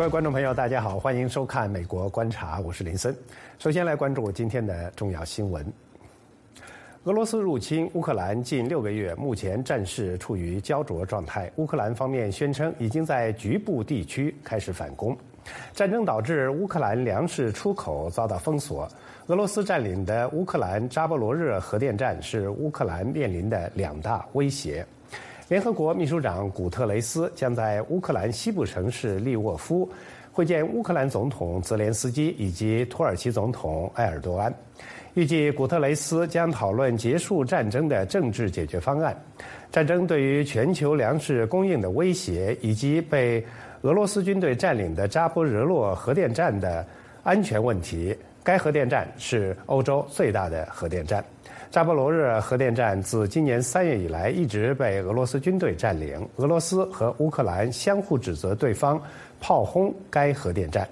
各位观众朋友，大家好，欢迎收看《美国观察》，我是林森。首先来关注今天的重要新闻：俄罗斯入侵乌克兰近六个月，目前战事处于焦灼状态。乌克兰方面宣称已经在局部地区开始反攻。战争导致乌克兰粮食出口遭到封锁。俄罗斯占领的乌克兰扎波罗热核电站是乌克兰面临的两大威胁。联合国秘书长古特雷斯将在乌克兰西部城市利沃夫会见乌克兰总统泽连斯基以及土耳其总统埃尔多安。预计古特雷斯将讨论结束战争的政治解决方案、战争对于全球粮食供应的威胁，以及被俄罗斯军队占领的扎波热洛核电站的安全问题。该核电站是欧洲最大的核电站。扎波罗热核电站自今年三月以来一直被俄罗斯军队占领。俄罗斯和乌克兰相互指责对方炮轰该核电站。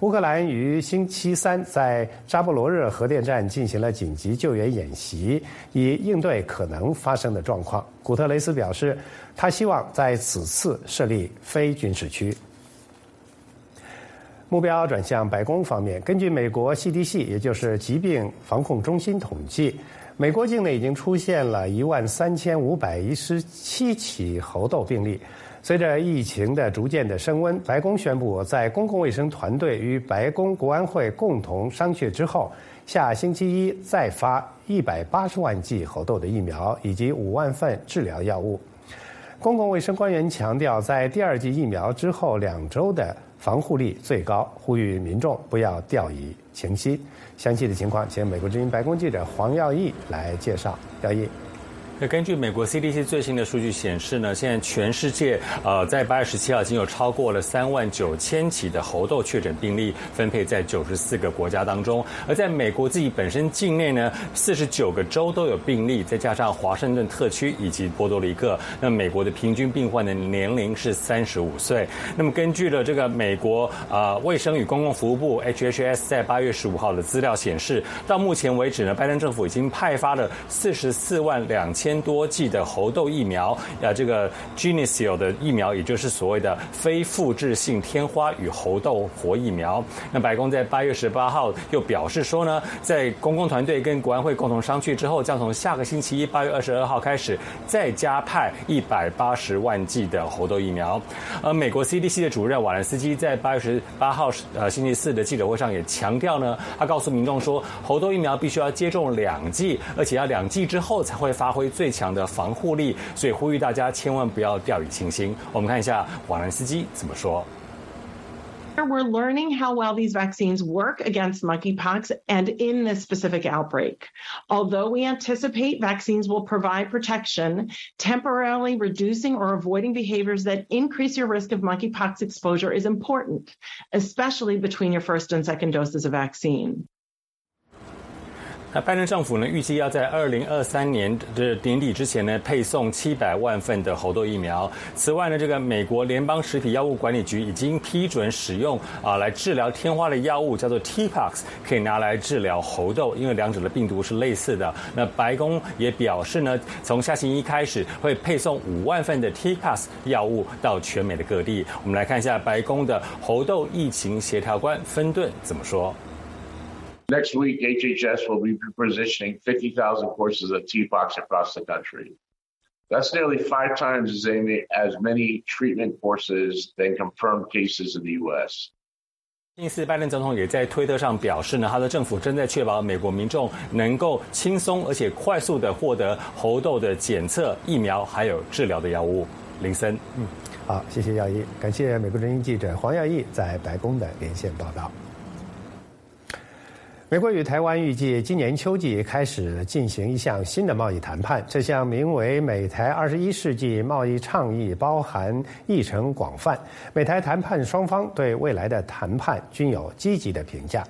乌克兰于星期三在扎波罗热核电站进行了紧急救援演习，以应对可能发生的状况。古特雷斯表示，他希望在此次设立非军事区。目标转向白宫方面，根据美国 CDC，也就是疾病防控中心统计。美国境内已经出现了一万三千五百一十七起猴痘病例。随着疫情的逐渐的升温，白宫宣布，在公共卫生团队与白宫国安会共同商榷之后，下星期一再发一百八十万剂猴痘的疫苗以及五万份治疗药物。公共卫生官员强调，在第二剂疫苗之后两周的防护力最高，呼吁民众不要掉以轻心。详细的情况，请美国之音白宫记者黄耀义来介绍。耀义。那根据美国 CDC 最新的数据显示呢，现在全世界呃在八月十七号已经有超过了三万九千起的猴痘确诊病例，分配在九十四个国家当中。而在美国自己本身境内呢，四十九个州都有病例，再加上华盛顿特区以及波多黎各，那美国的平均病患的年龄是三十五岁。那么根据了这个美国啊卫生与公共服务部 HHS 在八月十五号的资料显示，到目前为止呢，拜登政府已经派发了四十四万两千。千多剂的猴痘疫苗，啊，这个 Genesil 的疫苗，也就是所谓的非复制性天花与猴痘活疫苗。那白宫在八月十八号又表示说呢，在公共团队跟国安会共同商榷之后，将从下个星期一八月二十二号开始，再加派一百八十万剂的猴痘疫苗。而美国 CDC 的主任瓦兰斯基在八月十八号呃星期四的记者会上也强调呢，他告诉民众说，猴痘疫苗必须要接种两剂，而且要两剂之后才会发挥。最强的防护力，所以呼吁大家千万不要掉以轻心。我们看一下瓦兰斯基怎么说。We're learning how well these vaccines work against monkeypox and in this specific outbreak. Although we anticipate vaccines will provide protection, temporarily reducing or avoiding behaviors that increase your risk of monkeypox exposure is important, especially between your first and second doses of vaccine. 那拜登政府呢，预计要在二零二三年的年底之前呢，配送七百万份的猴痘疫苗。此外呢，这个美国联邦食品药物管理局已经批准使用啊，来治疗天花的药物叫做 T-Pox，可以拿来治疗猴痘，因为两者的病毒是类似的。那白宫也表示呢，从下星期一开始会配送五万份的 T-Pox 药物到全美的各地。我们来看一下白宫的猴痘疫情协调官芬顿怎么说。Next week, HHS will be positioning 50,000 courses of TPOX across the country. That's nearly five times as many, as many treatment courses than confirmed cases in the U.S. 近次，拜登总统也在推特上表示呢，他的政府正在确保美国民众能够轻松而且快速的获得猴痘的检测、疫苗还有治疗的药物。林森，嗯，好，谢谢耀一，感谢美国之音记者黄耀义在白宫的连线报道。美国与台湾预计今年秋季开始进行一项新的贸易谈判。这项名为“美台二十一世纪贸易倡议”包含议程广泛。美台谈判双方对未来的谈判均有积极的评价。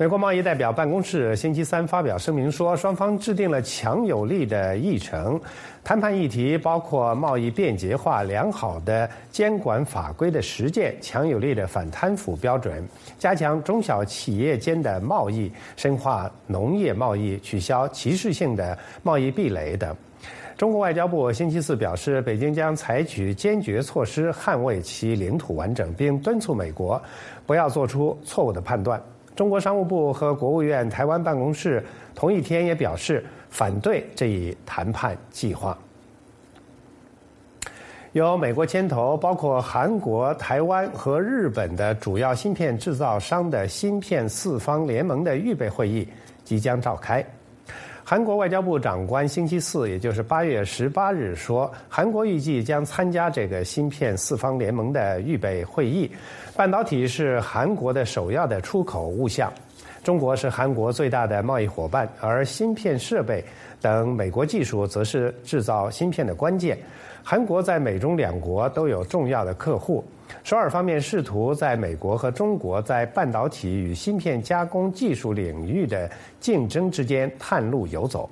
美国贸易代表办公室星期三发表声明说，双方制定了强有力的议程，谈判议题包括贸易便捷化、良好的监管法规的实践、强有力的反贪腐标准、加强中小企业间的贸易、深化农业贸易、取消歧视性的贸易壁垒等。中国外交部星期四表示，北京将采取坚决措施捍卫其领土完整，并敦促美国不要做出错误的判断。中国商务部和国务院台湾办公室同一天也表示反对这一谈判计划。由美国牵头，包括韩国、台湾和日本的主要芯片制造商的芯片四方联盟的预备会议即将召开。韩国外交部长官星期四，也就是八月十八日说，韩国预计将参加这个芯片四方联盟的预备会议。半导体是韩国的首要的出口物项，中国是韩国最大的贸易伙伴，而芯片设备等美国技术则是制造芯片的关键。韩国在美中两国都有重要的客户。首尔方面试图在美国和中国在半导体与芯片加工技术领域的竞争之间探路游走。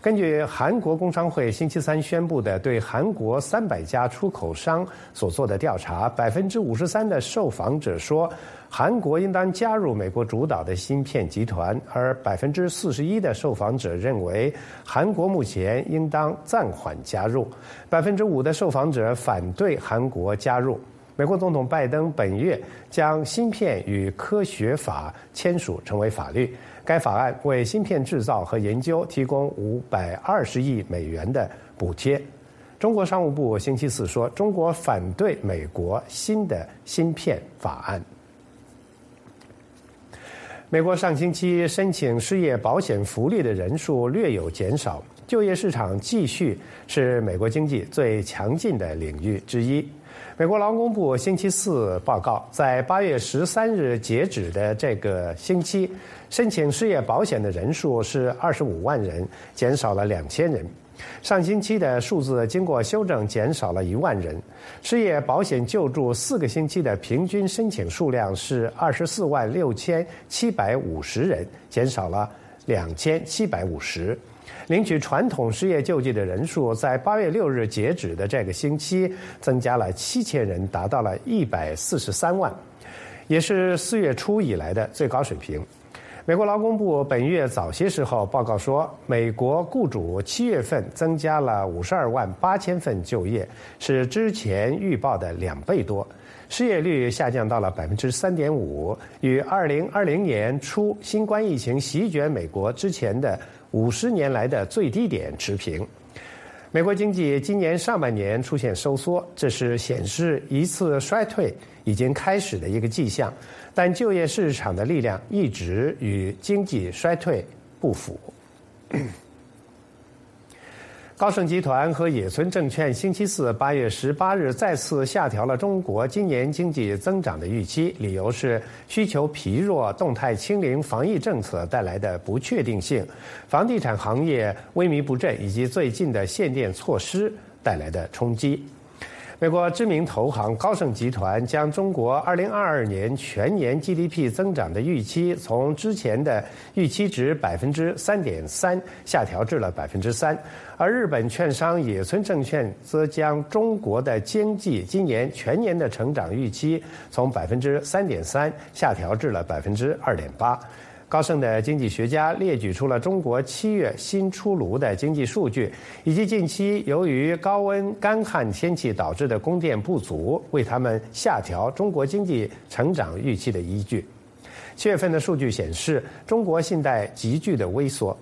根据韩国工商会星期三宣布的对韩国三百家出口商所做的调查，百分之五十三的受访者说韩国应当加入美国主导的芯片集团，而百分之四十一的受访者认为韩国目前应当暂缓加入，百分之五的受访者反对韩国加入。美国总统拜登本月将《芯片与科学法》签署成为法律。该法案为芯片制造和研究提供五百二十亿美元的补贴。中国商务部星期四说，中国反对美国新的芯片法案。美国上星期申请失业保险福利的人数略有减少，就业市场继续是美国经济最强劲的领域之一。美国劳工部星期四报告，在八月十三日截止的这个星期，申请失业保险的人数是二十五万人，减少了两千人。上星期的数字经过修正，减少了一万人。失业保险救助四个星期的平均申请数量是二十四万六千七百五十人，减少了两千七百五十。领取传统失业救济的人数，在八月六日截止的这个星期增加了七千人，达到了一百四十三万，也是四月初以来的最高水平。美国劳工部本月早些时候报告说，美国雇主七月份增加了五十二万八千份就业，是之前预报的两倍多，失业率下降到了百分之三点五，与二零二零年初新冠疫情席卷美国之前的。五十年来的最低点持平。美国经济今年上半年出现收缩，这是显示一次衰退已经开始的一个迹象。但就业市场的力量一直与经济衰退不符。高盛集团和野村证券星期四八月十八日再次下调了中国今年经济增长的预期，理由是需求疲弱、动态清零防疫政策带来的不确定性、房地产行业萎靡不振以及最近的限电措施带来的冲击。美国知名投行高盛集团将中国2022年全年 GDP 增长的预期从之前的预期值百分之三点三下调至了百分之三，而日本券商野村证券则将中国的经济今年全年的成长预期从百分之三点三下调至了百分之二点八。高盛的经济学家列举出了中国七月新出炉的经济数据，以及近期由于高温干旱天气导致的供电不足，为他们下调中国经济成长预期的依据。七月份的数据显示，中国信贷急剧的萎缩，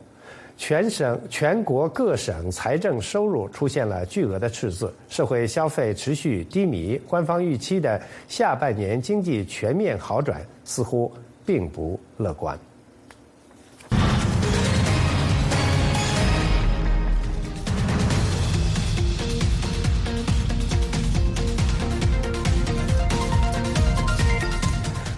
全省全国各省财政收入出现了巨额的赤字，社会消费持续低迷，官方预期的下半年经济全面好转似乎并不乐观。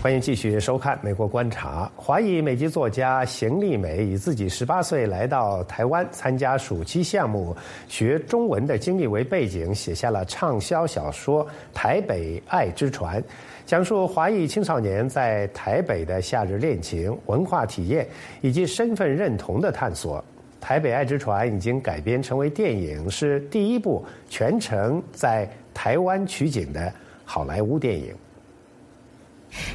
欢迎继续收看《美国观察》。华裔美籍作家邢丽美以自己十八岁来到台湾参加暑期项目学中文的经历为背景，写下了畅销小说《台北爱之船》，讲述华裔青少年在台北的夏日恋情、文化体验以及身份认同的探索。《台北爱之船》已经改编成为电影，是第一部全程在台湾取景的好莱坞电影。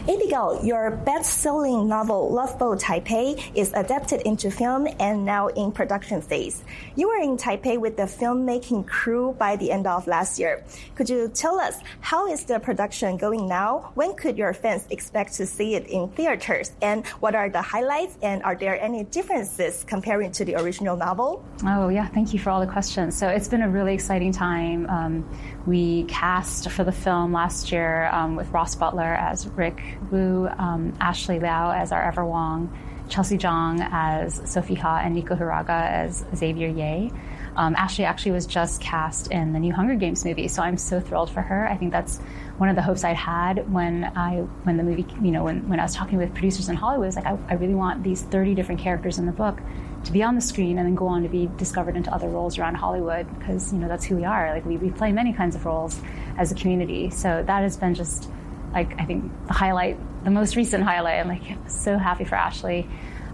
Abigail, your best-selling novel Love Boat Taipei is adapted into film and now in production phase. You were in Taipei with the filmmaking crew by the end of last year. Could you tell us how is the production going now? When could your fans expect to see it in theaters? And what are the highlights? And are there any differences comparing to the original novel? Oh yeah, thank you for all the questions. So it's been a really exciting time. Um, we cast for the film last year um, with Ross Butler as Rick Woo, um, Ashley Lau as our Ever Wong, Chelsea Zhang as Sophie Ha, and Nico Hiraga as Xavier Ye. Um, Ashley actually was just cast in the new Hunger Games movie, so I'm so thrilled for her. I think that's one of the hopes I had when I when the movie, you know, when, when I was talking with producers in Hollywood. It's like I, I really want these 30 different characters in the book to be on the screen and then go on to be discovered into other roles around Hollywood because you know that's who we are. Like we, we play many kinds of roles as a community. So that has been just like I think the highlight, the most recent highlight. I'm like so happy for Ashley.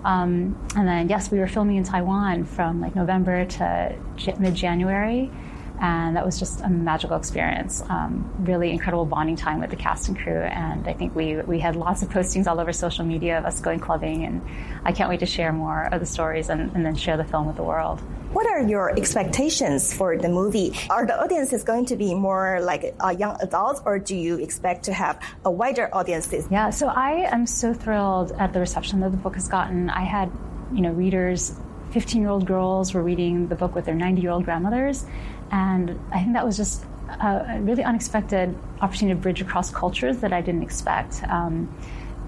Um, and then yes, we were filming in Taiwan from like November to mid January and that was just a magical experience. Um, really incredible bonding time with the cast and crew, and I think we we had lots of postings all over social media of us going clubbing, and I can't wait to share more of the stories and, and then share the film with the world. What are your expectations for the movie? Are the audiences going to be more like uh, young adults, or do you expect to have a wider audiences? Yeah, so I am so thrilled at the reception that the book has gotten. I had, you know, readers 15 year old girls were reading the book with their 90 year old grandmothers. And I think that was just a really unexpected opportunity to bridge across cultures that I didn't expect. Um,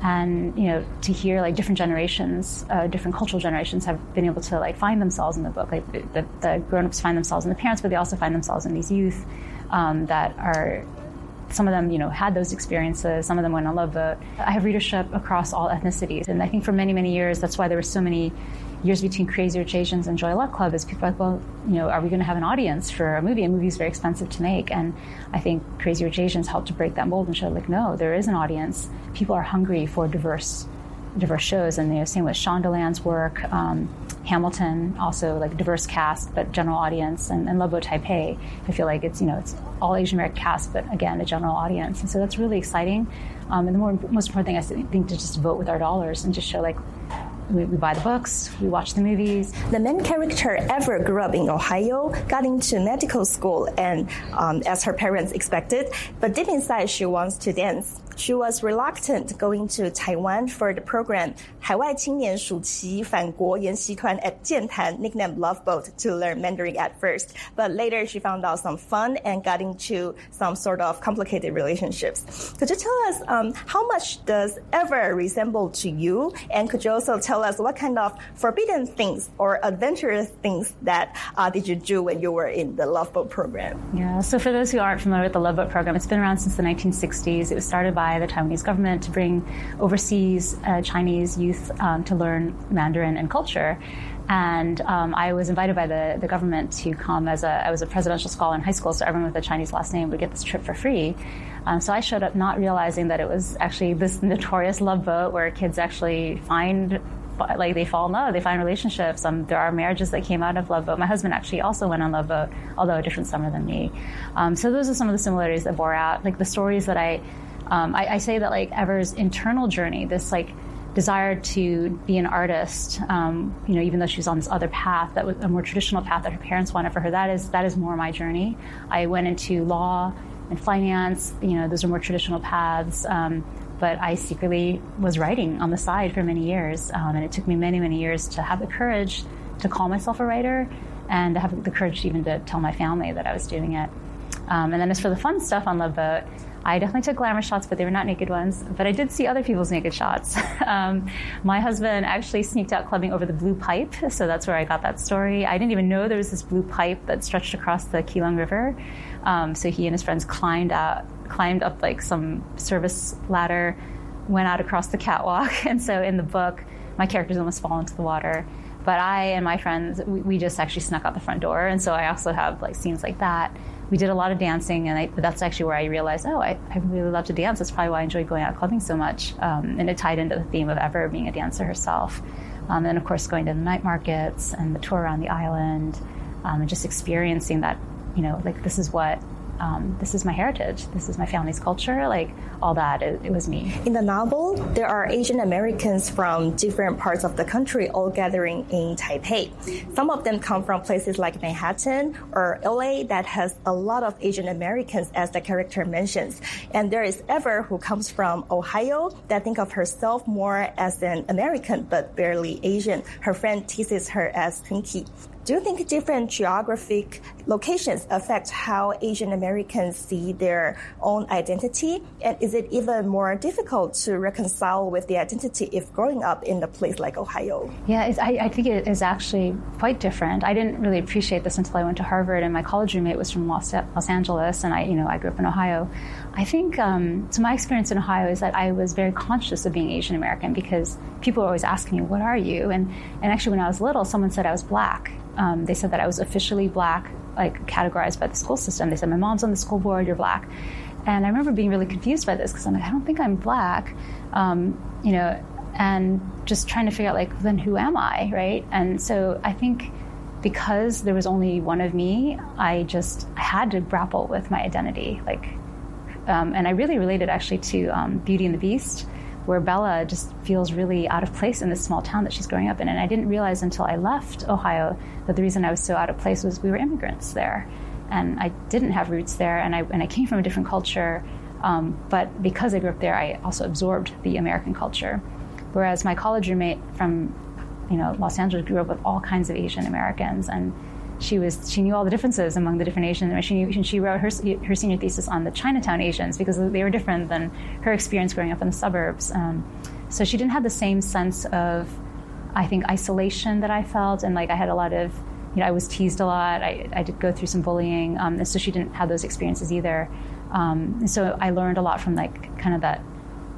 and you know to hear like different generations uh, different cultural generations have been able to like find themselves in the book. Like the, the grown-ups find themselves in the parents but they also find themselves in these youth um, that are some of them you know had those experiences. Some of them went on love boat. I have readership across all ethnicities. And i think for many many years that's why there were so many years between Crazy Rich Asians and Joy Luck Club is people are like, well, you know, are we going to have an audience for a movie? A movie is very expensive to make. And I think Crazy Rich Asians helped to break that mold and show like, no, there is an audience. People are hungry for diverse diverse shows. And you know, same with Shondaland's work, um, Hamilton, also like diverse cast, but general audience, and, and Love Boat Taipei. I feel like it's, you know, it's all Asian American cast, but again, a general audience. And so that's really exciting. Um, and the more, most important thing I think to just vote with our dollars and just show like we, we, buy the books, we watch the movies. The main character ever grew up in Ohio, got into medical school, and um, as her parents expected, but deep inside she wants to dance she was reluctant going to Taiwan for the program 海外青年暑期返国研习团 at 剑潭 nicknamed Love Boat to learn Mandarin at first, but later she found out some fun and got into some sort of complicated relationships. Could you tell us um, how much does ever resemble to you? And could you also tell us what kind of forbidden things or adventurous things that uh, did you do when you were in the Love Boat program? Yeah, so for those who aren't familiar with the Love Boat program, it's been around since the 1960s. It was started by by the Taiwanese government to bring overseas uh, Chinese youth um, to learn Mandarin and culture. And um, I was invited by the, the government to come as a, I was a presidential scholar in high school, so everyone with a Chinese last name would get this trip for free. Um, so I showed up not realizing that it was actually this notorious love boat where kids actually find like they fall in love, they find relationships. Um, there are marriages that came out of Love Boat. My husband actually also went on Love Boat, although a different summer than me. Um, so those are some of the similarities that bore out. Like the stories that I um, I, I, say that like Ever's internal journey, this like desire to be an artist, um, you know, even though she was on this other path that was a more traditional path that her parents wanted for her, that is that is more my journey. I went into law and finance, you know, those are more traditional paths. Um, but I secretly was writing on the side for many years, um, and it took me many, many years to have the courage to call myself a writer and to have the courage even to tell my family that I was doing it. Um, and then as for the fun stuff on Love Boat, I definitely took glamour shots, but they were not naked ones. But I did see other people's naked shots. um, my husband actually sneaked out clubbing over the blue pipe, so that's where I got that story. I didn't even know there was this blue pipe that stretched across the Keelung River. Um, so he and his friends climbed out, climbed up like some service ladder, went out across the catwalk, and so in the book, my characters almost fall into the water. But I and my friends, we, we just actually snuck out the front door, and so I also have like scenes like that we did a lot of dancing, and I, that's actually where I realized, oh, I, I, really love to dance. That's probably why I enjoy going out clubbing so much. Um, and it tied into the theme of Ever being a dancer herself. Um, and of course, going to the night markets and the tour around the island, um, and just experiencing that, you know, like this is what um, this is my heritage, this is my family's culture, like all that. It, it, was me. In the novel, there are Asian Americans from different parts of the country all gathering in Taipei. Some of them come from places like Manhattan or LA that has a lot of Asian Americans, as the character mentions. And there is Ever who comes from Ohio that think of herself more as an American but barely Asian. Her friend teases her as Twinkie. Do you think different geographic locations affect how Asian Americans see their own identity? And is it even more difficult to reconcile with the identity if growing up in a place like Ohio? Yeah, I, I, think it is actually quite different. I didn't really appreciate this until I went to Harvard, and my college roommate was from Los, Los Angeles, and I, you know, I grew up in Ohio. I think um, so. My experience in Ohio is that I was very conscious of being Asian American because people were always asking me, "What are you?" and and actually, when I was little, someone said I was black um, they said that I was officially black, like categorized by the school system. They said, My mom's on the school board, you're black. And I remember being really confused by this because I'm like, I don't think I'm black, um, you know, and just trying to figure out, like, then who am I, right? And so I think because there was only one of me, I just had to grapple with my identity. Like, um, and I really related actually to um, Beauty and the Beast where Bella just feels really out of place in this small town that she's growing up in. And I didn't realize until I left Ohio that the reason I was so out of place was we were immigrants there. And I didn't have roots there, and I, and I came from a different culture. Um, but because I grew up there, I also absorbed the American culture. Whereas my college roommate from you know, Los Angeles grew up with all kinds of Asian Americans, and she was she knew all the differences among the different Asians. She knew, she wrote her her senior thesis on the Chinatown Asians because they were different than her experience growing up in the suburbs. Um, so she didn't have the same sense of, I think, isolation that I felt, and like I had a lot of, you know, I was teased a lot. I, I did go through some bullying, um, and so she didn't have those experiences either. Um, and so I learned a lot from like kind of that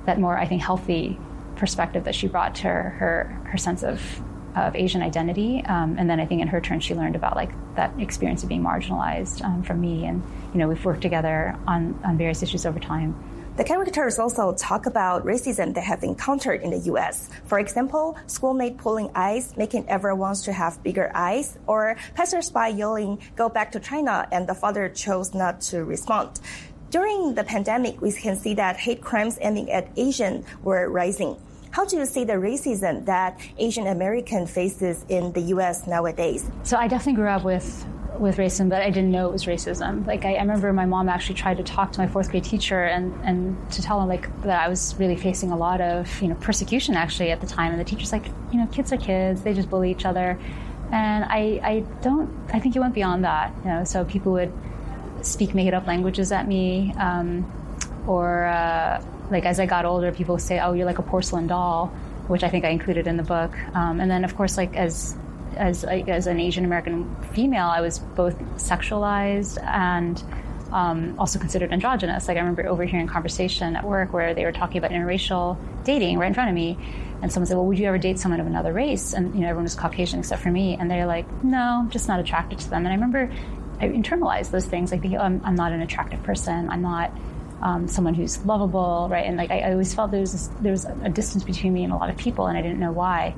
that more I think healthy perspective that she brought to her her, her sense of of Asian identity. Um, and then I think in her turn, she learned about like that experience of being marginalized um, from me. And, you know, we've worked together on, on various issues over time. The characters also talk about racism they have encountered in the US. For example, schoolmate pulling eyes, making everyone wants to have bigger eyes, or passersby yelling, go back to China, and the father chose not to respond. During the pandemic, we can see that hate crimes aiming at Asian were rising. How do you see the racism that Asian American faces in the U.S. nowadays? So I definitely grew up with with racism, but I didn't know it was racism. Like I, I, remember my mom actually tried to talk to my fourth grade teacher and, and to tell him like that I was really facing a lot of you know persecution actually at the time. And the teacher's like, you know, kids are kids; they just bully each other. And I, I don't. I think it went beyond that. You know, so people would speak made up languages at me, um, or. Uh, like as I got older, people say, "Oh, you're like a porcelain doll," which I think I included in the book. Um, and then, of course, like as as as an Asian American female, I was both sexualized and um, also considered androgynous. Like I remember overhearing a conversation at work where they were talking about interracial dating right in front of me, and someone said, "Well, would you ever date someone of another race?" And you know, everyone was Caucasian except for me, and they're like, "No, I'm just not attracted to them." And I remember I internalized those things. Like, oh, I'm, I'm not an attractive person. I'm not um, someone who's lovable, right? And like I, always felt there was this, there was a distance between me and a lot of people, and I didn't know why.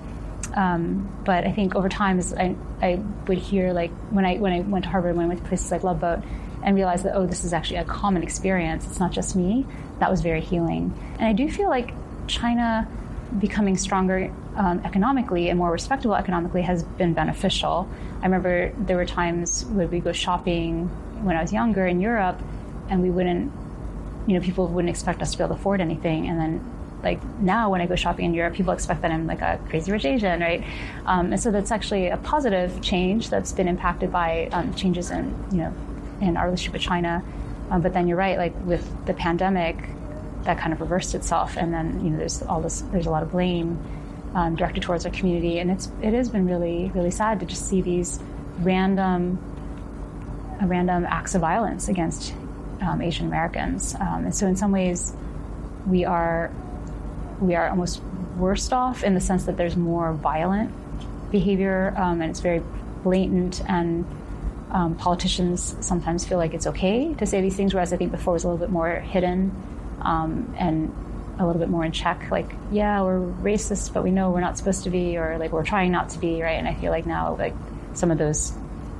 Um, but I think over time, as I, I would hear like when I when I went to Harvard, when I went to places like Love Boat, and realized that oh, this is actually a common experience. It's not just me. That was very healing, and I do feel like China becoming stronger um, economically and more respectable economically has been beneficial. I remember there were times when we go shopping when I was younger in Europe, and we wouldn't you know, people wouldn't expect us to be able to afford anything. And then, like now, when I go shopping in Europe, people expect that I'm like a crazy rich Asian, right? Um, and so that's actually a positive change that's been impacted by um, changes in, you know, in our relationship with China. Um, but then you're right, like with the pandemic, that kind of reversed itself, and then you know, there's all this, there's a lot of blame um, directed towards our community, and it's it has been really really sad to just see these random random acts of violence against um, Asian Americans. Um, and so, in some ways, we are we are almost worst off in the sense that there's more violent behavior, um, and it's very blatant. And um, politicians sometimes feel like it's okay to say these things, whereas I think before it was a little bit more hidden um, and a little bit more in check. Like, yeah, we're racist, but we know we're not supposed to be, or like we're trying not to be, right? And I feel like now, like some of those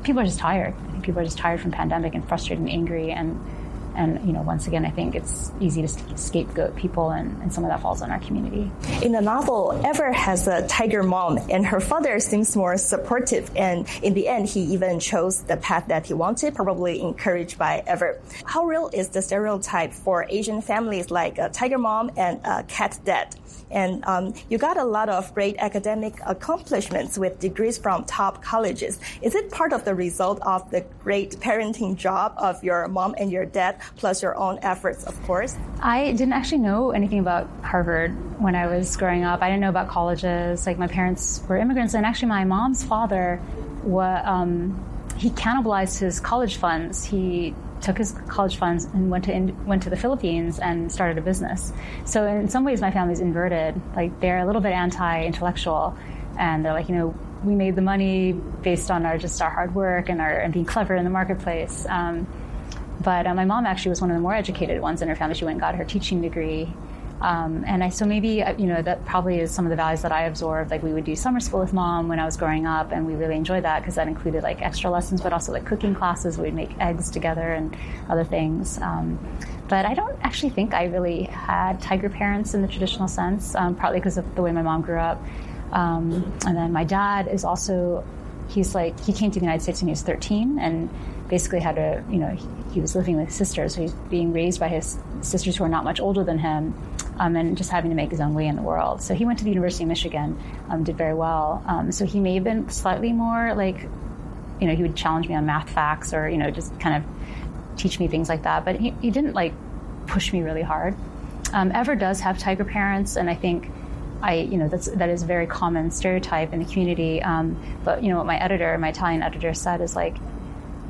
people are just tired. think people are just tired from pandemic and frustrated and angry and and you know, once again, I think it's easy to scapegoat people, and, and some of that falls on our community. In the novel, Ever has a tiger mom, and her father seems more supportive. And in the end, he even chose the path that he wanted, probably encouraged by Ever. How real is the stereotype for Asian families like a tiger mom and a cat dad? And um, you got a lot of great academic accomplishments with degrees from top colleges. Is it part of the result of the great parenting job of your mom and your dad, plus your own efforts, of course? I didn't actually know anything about Harvard when I was growing up. I didn't know about colleges. Like my parents were immigrants, and actually my mom's father, um, he cannibalized his college funds. He took his college funds and went to went to the Philippines and started a business. So in some ways, my family's inverted. Like they're a little bit anti-intellectual, and they're like, you know, we made the money based on our just our hard work and our and being clever in the marketplace. Um, but uh, my mom actually was one of the more educated ones in her family. She went and got her teaching degree um, and I so maybe uh, you know that probably is some of the values that I absorbed. Like we would do summer school with mom when I was growing up, and we really enjoyed that because that included like extra lessons, but also like cooking classes. We'd make eggs together and other things. Um, but I don't actually think I really had tiger parents in the traditional sense, um, because of the way my mom grew up. Um, and then my dad is also he's like he came to the United States when he was 13 and basically had a you know he, he was living with his sisters, so he's being raised by his sisters who are not much older than him um, and just having to make his own way in the world. So he went to the University of Michigan, um, did very well. Um, so he may have been slightly more like, you know, he would challenge me on math facts or, you know, just kind of teach me things like that. But he, he didn't like push me really hard. Um, Ever does have tiger parents, and I think I, you know, that's that is a very common stereotype in the community. Um, but you know, what my editor, my Italian editor, said is like,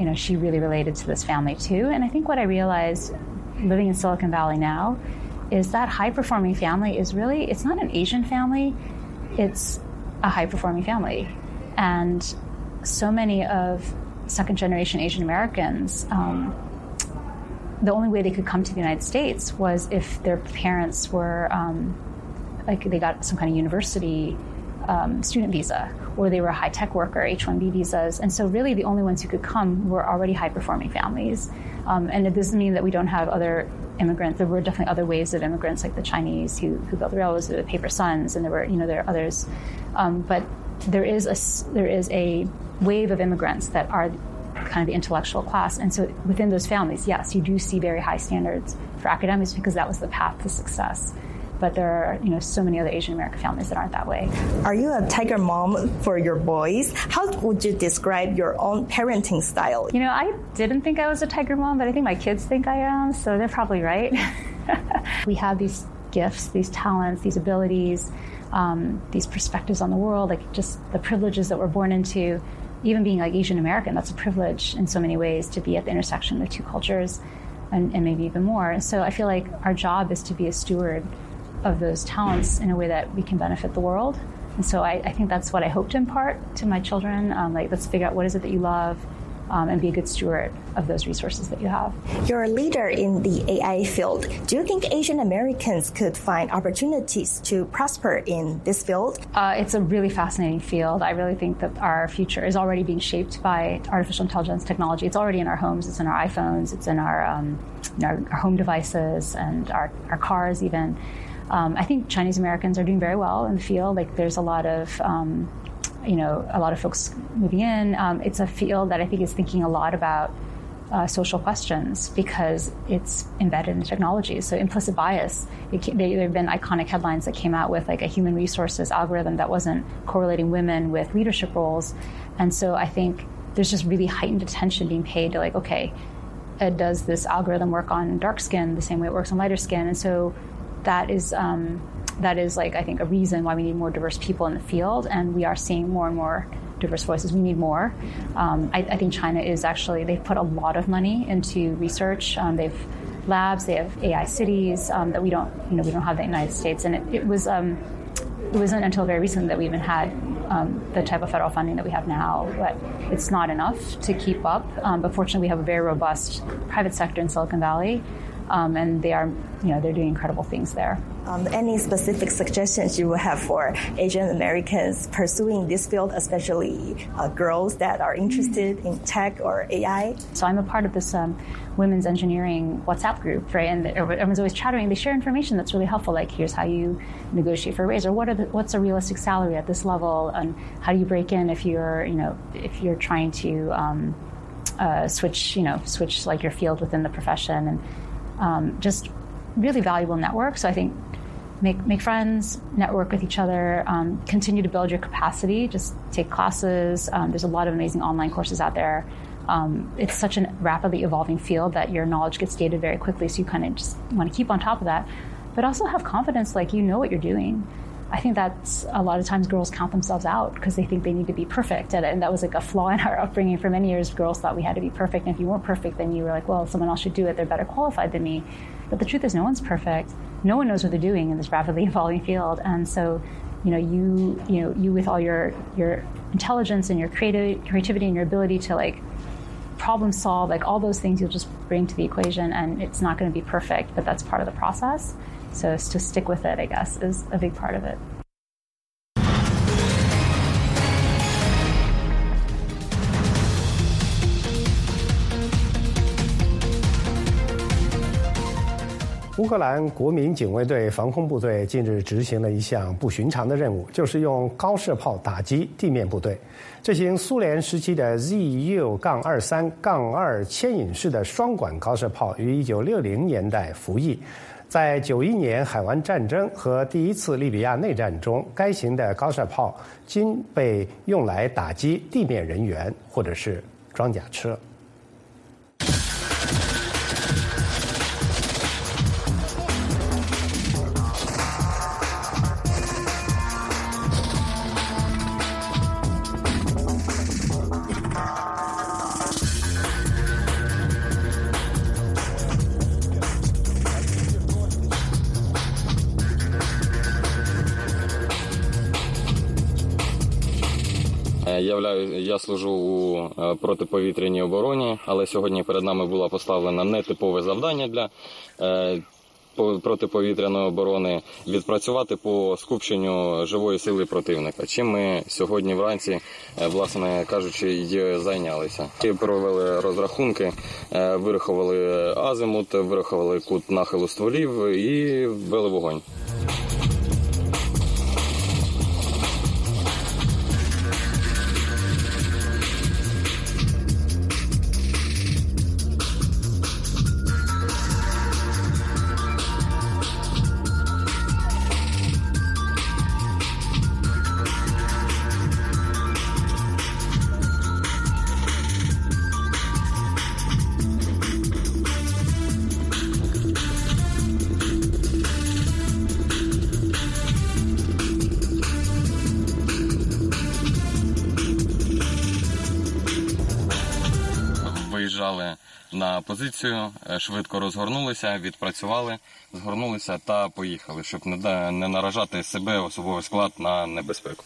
you know, she really related to this family too. And I think what I realized living in Silicon Valley now is that high performing family is really it's not an Asian family, it's a high performing family, and so many of second generation Asian Americans. Um, the only way they could come to the United States was if their parents were um, like they got some kind of university um, student visa or they were a high tech worker, H 1B visas. And so, really, the only ones who could come were already high performing families. Um, and it doesn't mean that we don't have other immigrants. There were definitely other waves of immigrants, like the Chinese who, who built the railroads, the paper sons, and there were, you know, there are others. Um, but there is a there is a wave of immigrants that are kind of the intellectual class, and so within those families, yes, you do see very high standards for academics because that was the path to success but there are you know so many other Asian American families that aren't that way. Are you a tiger mom for your boys? How would you describe your own parenting style? You know, I didn't think I was a tiger mom, but I think my kids think I am, so they're probably right. we have these gifts, these talents, these abilities, um, these perspectives on the world, like just the privileges that we're born into. Even being like Asian American, that's a privilege in so many ways to be at the intersection of two cultures and, and maybe even more. So I feel like our job is to be a steward of those talents in a way that we can benefit the world. And so I, I think that's what I hope to impart to my children. Um, like, let's figure out what is it that you love, um, and be a good steward of those resources that you have. You're a leader in the AI field. Do you think Asian Americans could find opportunities to prosper in this field? Uh, it's a really fascinating field. I really think that our future is already being shaped by artificial intelligence technology. It's already in our homes, it's in our iPhones, it's in our, um, in our, our home devices and our, our cars, even. Um, I think Chinese Americans are doing very well in the field. Like there's a lot of um, you know a lot of folks moving in. Um, it's a field that I think is thinking a lot about uh, social questions because it's embedded in technology. So implicit bias. It, there have been iconic headlines that came out with like a human resources algorithm that wasn't correlating women with leadership roles, and so I think there's just really heightened attention being paid to like okay. Uh, does this algorithm work on dark skin the same way it works on lighter skin? And so that is um, that is like I think a reason why we need more diverse people in the field, and we are seeing more and more diverse voices. We need more. Um, I, I, think China is actually they've put a lot of money into research. Um, they've labs, they have AI cities um, that we don't you know we don't have in the United States, and it, it was. Um, it wasn't until very recently that we even had um, the type of federal funding that we have now, but it's not enough to keep up. but fortunately, we have a very robust private sector in Silicon Valley um, and they are, you know, they're doing incredible things there. Um, any specific suggestions you would have for Asian Americans pursuing this field, especially uh, girls that are interested in tech or AI? So I'm a part of this um, women's engineering WhatsApp group, right? And everyone's always chattering. They share information that's really helpful, like here's how you negotiate for a raise, or what are the, what's a realistic salary at this level, and how do you break in if you're, you know, if you're trying to um, uh, switch, you know, switch like your field within the profession, and um, just really valuable network. So I think make make friends, network with each other, um, continue to build your capacity. Just take classes. Um, there's a lot of amazing online courses out there. Um, it's such a rapidly evolving field that your knowledge gets dated very quickly. So you kind of just want to keep on top of that, but also have confidence, like you know what you're doing. I think that's a lot of times girls count themselves out because they think they need to be perfect. And, and, that was like a flaw in our upbringing for many years. Girls thought we had to be perfect. And if you weren't perfect, then you were like, well, someone else should do it. They're better qualified than me. But the truth is, no one's perfect. No one knows what they're doing in this rapidly evolving field. And so, you know, you, you know, you with all your, your intelligence and your creative, creativity and your ability to like problem solve, like all those things you'll just bring to the equation. And it's not going to be perfect, but that's part of the process. So to stick with it, I guess, is a big part of it. 乌克兰国民警卫队防空部队近日执行了一项不寻常的任务，就是用高射炮打击地面部队。这型苏联时期的 ZU- 杠二三杠二牵引式的双管高射炮于一九六零年代服役。在九一年海湾战争和第一次利比亚内战中，该型的高射炮均被用来打击地面人员或者是装甲车。Я служу у протиповітряній обороні, але сьогодні перед нами було поставлено нетипове завдання для протиповітряної оборони відпрацювати по скупченню живої сили противника. Чим ми сьогодні вранці, власне кажучи, і зайнялися. Провели розрахунки, вирахували азимут, вирахували кут нахилу стволів і ввели вогонь. виїжджали на позицію, швидко розгорнулися, відпрацювали, згорнулися та поїхали, щоб не не наражати себе особовий склад на небезпеку.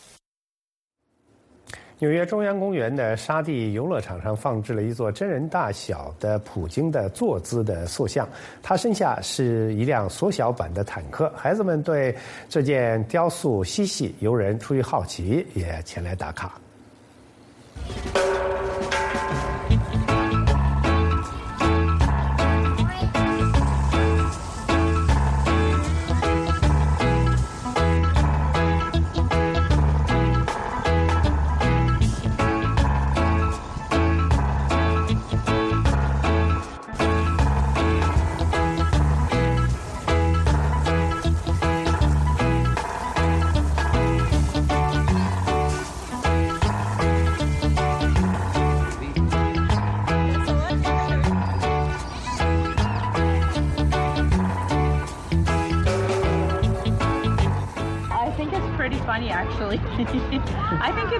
纽约中央公园的沙地游乐场上放置了一座真人大小的普京的坐姿的塑像，他身下是一辆缩小版的坦克。孩子们对这件雕塑嬉戏，游人出于好奇也前来打卡。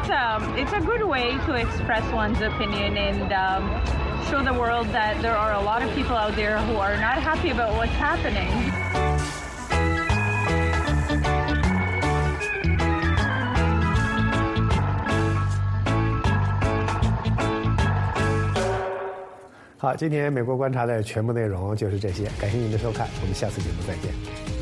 it's a um, it's a good way to express one's opinion and um, show the world that there are a lot of people out there who are not happy about what's happening. 好， 好，今天美国观察的全部内容就是这些，感谢您的收看，我们下次节目再见。